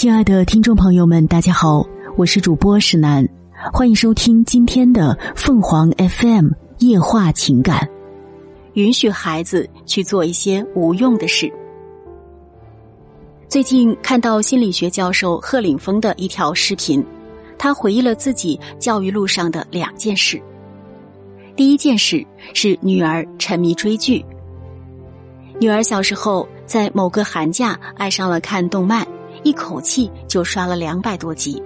亲爱的听众朋友们，大家好，我是主播石楠，欢迎收听今天的凤凰 FM 夜话情感。允许孩子去做一些无用的事。最近看到心理学教授贺岭峰的一条视频，他回忆了自己教育路上的两件事。第一件事是女儿沉迷追剧。女儿小时候在某个寒假爱上了看动漫，一口气就刷了两百多集。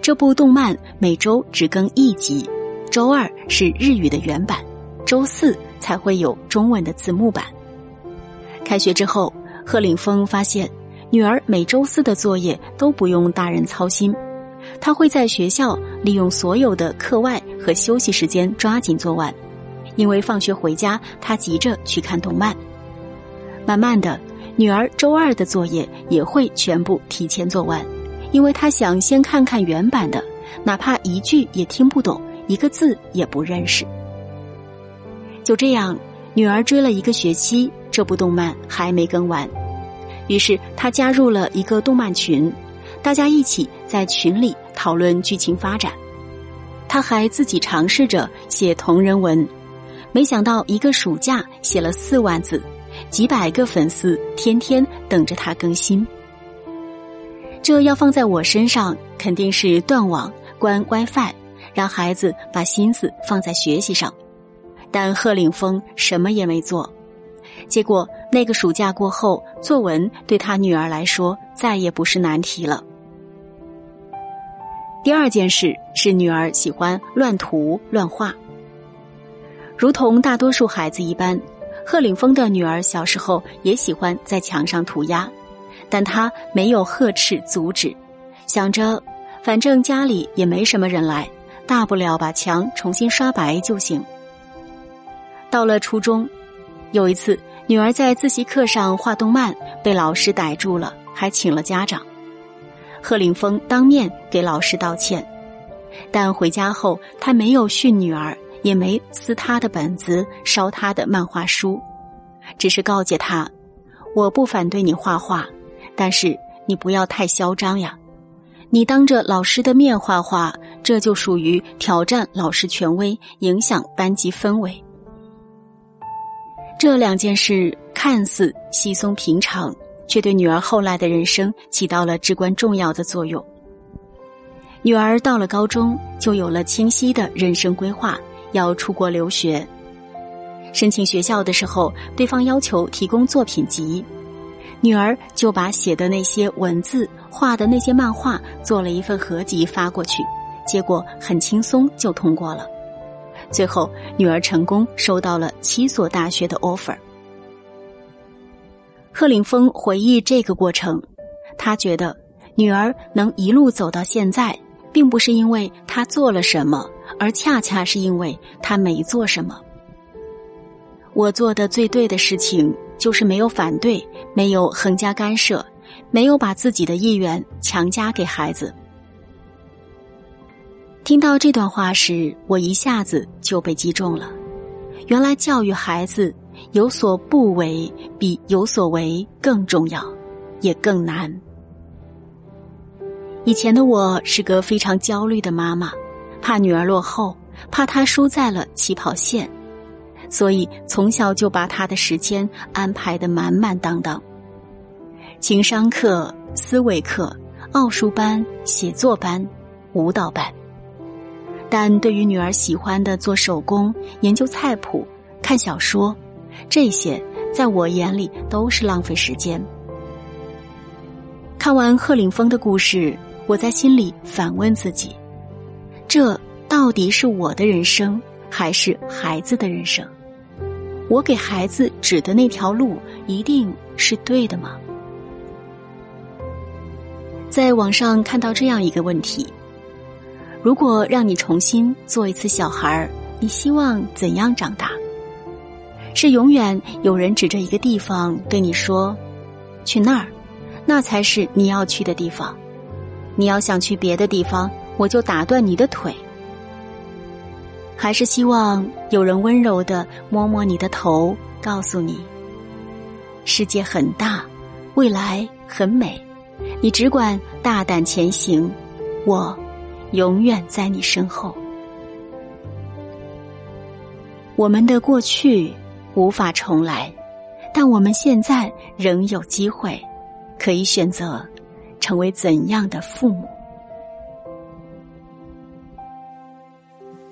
这部动漫每周只更一集，周二是日语的原版，周四才会有中文的字幕版。开学之后，贺岭峰发现。女儿每周四的作业都不用大人操心，她会在学校利用所有的课外和休息时间抓紧做完，因为放学回家她急着去看动漫。慢慢的，女儿周二的作业也会全部提前做完，因为她想先看看原版的，哪怕一句也听不懂，一个字也不认识。就这样，女儿追了一个学期，这部动漫还没更完。于是她加入了一个动漫群，大家一起在群里讨论剧情发展。她还自己尝试着写同人文，没想到一个暑假写了四万字，几百个粉丝天天等着他更新。这要放在我身上，肯定是断网、关 WiFi，让孩子把心思放在学习上。但贺岭峰什么也没做。结果那个暑假过后，作文对他女儿来说再也不是难题了。第二件事是女儿喜欢乱涂乱画，如同大多数孩子一般，贺岭峰的女儿小时候也喜欢在墙上涂鸦，但他没有呵斥阻止，想着反正家里也没什么人来，大不了把墙重新刷白就行。到了初中。有一次，女儿在自习课上画动漫，被老师逮住了，还请了家长。贺岭峰当面给老师道歉，但回家后他没有训女儿，也没撕他的本子、烧他的漫画书，只是告诫他：“我不反对你画画，但是你不要太嚣张呀！你当着老师的面画画，这就属于挑战老师权威，影响班级氛围。”这两件事看似稀松平常，却对女儿后来的人生起到了至关重要的作用。女儿到了高中，就有了清晰的人生规划，要出国留学。申请学校的时候，对方要求提供作品集，女儿就把写的那些文字、画的那些漫画做了一份合集发过去，结果很轻松就通过了。最后，女儿成功收到了七所大学的 offer。贺岭峰回忆这个过程，他觉得女儿能一路走到现在，并不是因为她做了什么，而恰恰是因为他没做什么。我做的最对的事情，就是没有反对，没有横加干涉，没有把自己的意愿强加给孩子。听到这段话时，我一下子就被击中了。原来教育孩子有所不为，比有所为更重要，也更难。以前的我是个非常焦虑的妈妈，怕女儿落后，怕她输在了起跑线，所以从小就把她的时间安排的满满当当。情商课、思维课、奥数班、写作班、舞蹈班。但对于女儿喜欢的做手工、研究菜谱、看小说，这些在我眼里都是浪费时间。看完贺岭峰的故事，我在心里反问自己：这到底是我的人生，还是孩子的人生？我给孩子指的那条路，一定是对的吗？在网上看到这样一个问题。如果让你重新做一次小孩儿，你希望怎样长大？是永远有人指着一个地方对你说：“去那儿，那才是你要去的地方。”你要想去别的地方，我就打断你的腿。还是希望有人温柔的摸摸你的头，告诉你：世界很大，未来很美，你只管大胆前行，我永远在你身后。我们的过去无法重来，但我们现在仍有机会，可以选择成为怎样的父母。